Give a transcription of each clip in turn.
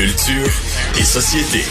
Culture et société.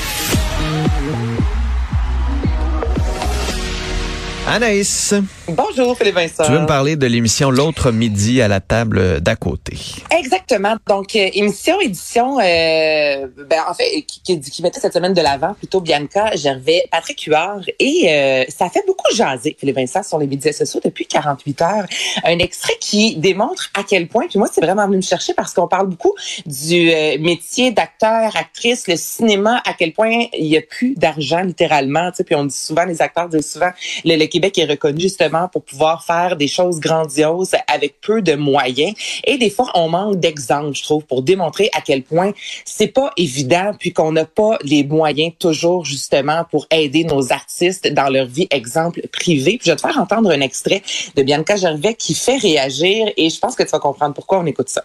Anaïs. Bonjour Philippe Vincent. Tu veux me parler de l'émission L'autre midi à la table d'à côté. Exactement. Donc euh, émission édition euh, ben en fait qui, qui, mettait cette semaine de l'avant plutôt Bianca Gervais, Patrick Huard et euh, ça fait beaucoup jaser Philippe Vincent sur les médias sociaux depuis 48 heures. Un extrait qui démontre à quel point puis moi c'est vraiment venu me chercher parce qu'on parle beaucoup du euh, métier d'acteur, actrice, le cinéma à quel point il y a plus d'argent littéralement, tu sais puis on dit souvent les acteurs disent souvent le, le Québec est reconnu justement pour pouvoir faire des choses grandioses avec peu de moyens. Et des fois, on manque d'exemples, je trouve, pour démontrer à quel point c'est pas évident, puis qu'on n'a pas les moyens toujours justement pour aider nos artistes dans leur vie, exemple privée. Puis je vais te faire entendre un extrait de Bianca Gervais qui fait réagir, et je pense que tu vas comprendre pourquoi on écoute ça.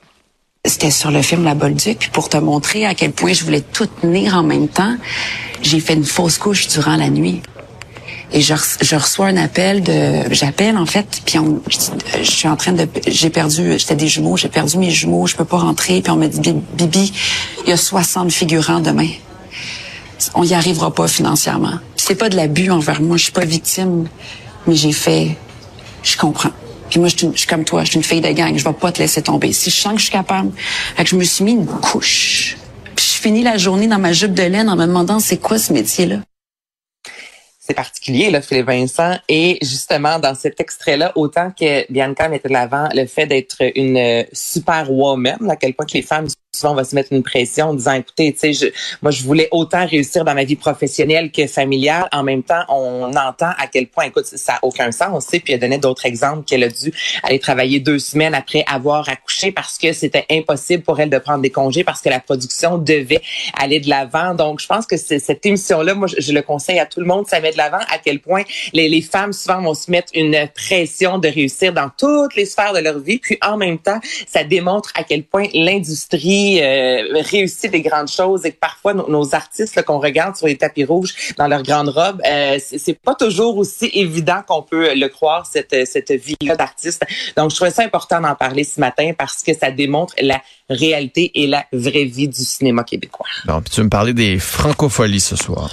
C'était sur le film La Bolduc, puis pour te montrer à quel point je voulais tout tenir en même temps, j'ai fait une fausse couche durant la nuit et je, reçois un appel de j'appelle en fait puis on, je, suis en train de j'ai perdu j'étais des jumeaux j'ai perdu mes jumeaux je peux pas rentrer puis on me dit Bibi il y a 60 figurants demain on y arrivera pas financièrement c'est pas de l'abus envers moi je suis pas victime mais j'ai fait je comprends puis moi, je suis, je suis, comme toi, je suis une fille de gang. Je vais pas te laisser tomber. Si je sens que je suis capable, fait que je me suis mis une couche. Puis je finis la journée dans ma jupe de laine en me demandant c'est quoi ce métier-là? C'est particulier, là, Philippe Vincent. Et justement, dans cet extrait-là, autant que Bianca mettait de l'avant le fait d'être une super woman, à quel point que les femmes souvent on va se mettre une pression en disant écoutez tu sais moi je voulais autant réussir dans ma vie professionnelle que familiale. En même temps on entend à quel point écoute ça a aucun sens tu puis elle donnait d'autres exemples qu'elle a dû aller travailler deux semaines après avoir accouché parce que c'était impossible pour elle de prendre des congés parce que la production devait aller de l'avant. Donc je pense que cette émission là moi je, le conseille à tout le monde. Ça de l'avant à quel point les, femmes souvent vont se mettre une pression de réussir dans toutes les sphères de leur vie puis en même temps ça démontre à quel point l'industrie euh, réussit des grandes choses et que parfois nos, artistes qu'on regarde sur les tapis rouges dans leurs grandes robes, euh, c'est pas toujours aussi évident qu'on peut le croire cette cette vie-là d'artiste. Donc je trouvais ça important d'en parler ce matin parce que ça démontre la réalité et la vraie vie du cinéma québécois. Bon, puis tu veux me parler des francopholies ce soir.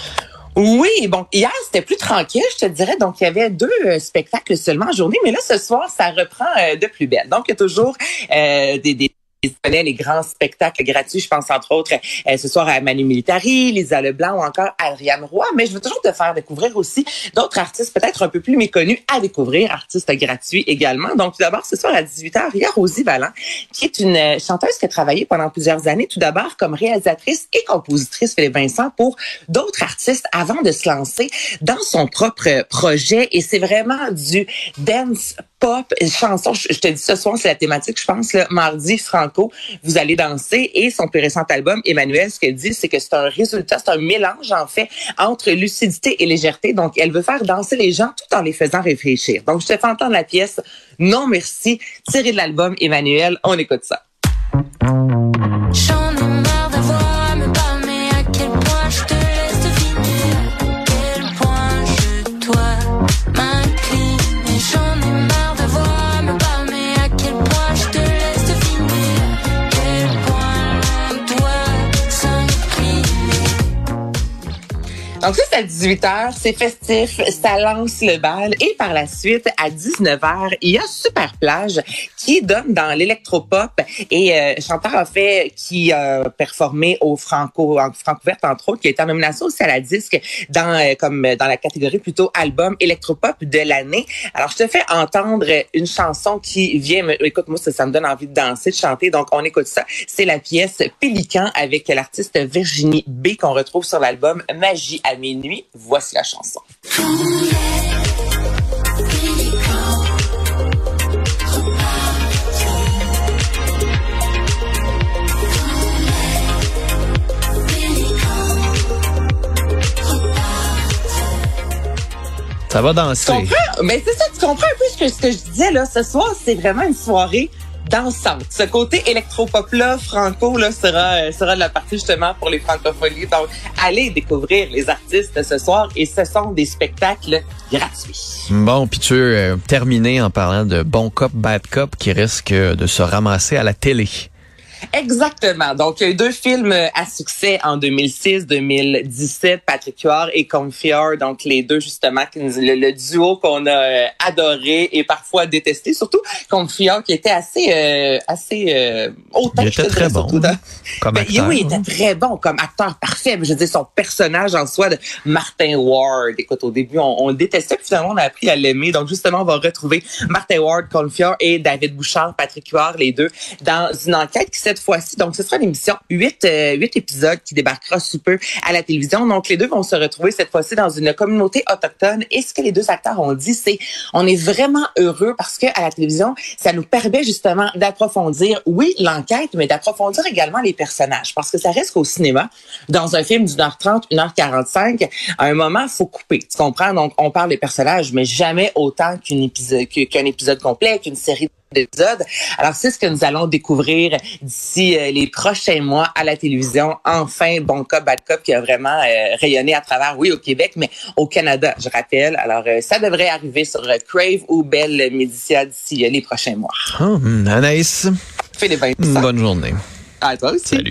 Oui, bon, hier c'était plus tranquille, je te dirais. Donc il y avait deux euh, spectacles seulement en journée, mais là ce soir ça reprend euh, de plus belle. Donc il y a toujours euh, des, des connaît les grands spectacles gratuits. Je pense entre autres euh, ce soir à Manu Militari, Lisa Leblanc ou encore Adrienne Roy. Mais je veux toujours te faire découvrir aussi d'autres artistes peut-être un peu plus méconnus à découvrir, artistes gratuits également. Donc tout d'abord ce soir à 18h, il y a Rosie Vallant, qui est une euh, chanteuse qui a travaillé pendant plusieurs années, tout d'abord comme réalisatrice et compositrice Philippe Vincent pour d'autres artistes avant de se lancer dans son propre projet. Et c'est vraiment du dance pop, chanson. Je, te dis ce soir, c'est la thématique, je pense, le mardi franco, vous allez danser. Et son plus récent album, Emmanuel, ce qu'elle dit, c'est que c'est un résultat, c'est un mélange, en fait, entre lucidité et légèreté. Donc, elle veut faire danser les gens tout en les faisant réfléchir. Donc, je te fais entendre la pièce Non merci, tirée de l'album Emmanuel. On écoute ça. Donc ça, c'est à 18h, c'est festif, ça lance le bal. Et par la suite, à 19h, il y a Super Plage qui donne dans l'électropop. Et euh, chanteur a fait, qui a performé au Franco, en Francouverte, entre autres, qui a été en nomination aussi à la disque dans euh, comme dans la catégorie plutôt album électropop de l'année. Alors, je te fais entendre une chanson qui vient, écoute, moi, ça, ça me donne envie de danser, de chanter. Donc, on écoute ça. C'est la pièce Pélican avec l'artiste Virginie B qu'on retrouve sur l'album Magie à minuit. Voici la chanson. Ça va danser. Tu comprends? Mais c'est ça, tu comprends un peu ce que, ce que je disais là. Ce soir, c'est vraiment une soirée dansante. Ce côté électropop-là, franco, là, sera, euh, sera de la partie justement pour les francophonies. Donc, allez découvrir les artistes ce soir et ce sont des spectacles gratuits. Bon, puis tu veux euh, terminer en parlant de bon cop, bad cop qui risque de se ramasser à la télé. Exactement. Donc, il y a eu deux films à succès en 2006, 2017, Patrick Huard et Confior. Donc, les deux, justement, le, le duo qu'on a euh, adoré et parfois détesté. Surtout Confior, qui était assez, euh, assez euh, autant. Il était très bon. comme ben, acteur. Oui, il était très bon comme acteur parfait. Je veux dire, son personnage en soi de Martin Ward. Écoute, au début, on, on le détestait, puis finalement, on a appris à l'aimer. Donc, justement, on va retrouver Martin Ward, Confior et David Bouchard, Patrick Huard, les deux, dans une enquête qui, cette fois-ci, donc ce sera une émission, huit, euh, huit épisodes qui débarquera sous peu à la télévision. Donc, les deux vont se retrouver cette fois-ci dans une communauté autochtone. Et ce que les deux acteurs ont dit, c'est on est vraiment heureux parce que à la télévision, ça nous permet justement d'approfondir, oui, l'enquête, mais d'approfondir également les personnages. Parce que ça reste qu'au cinéma, dans un film d'une heure trente, une heure quarante-cinq, à un moment, faut couper. Tu comprends? Donc, on parle des personnages, mais jamais autant qu'un épisode complet, qu'une série Alors, c'est ce que nous allons découvrir d'ici euh, les prochains mois à la télévision. Enfin, Bon Cop, Bad Cop qui a vraiment euh, rayonné à travers, oui, au Québec, mais au Canada, je rappelle. Alors, euh, ça devrait arriver sur Crave ou Belle Médicia d'ici les prochains mois. Oh, Anaïs, les bonne journée. À toi aussi. Salut.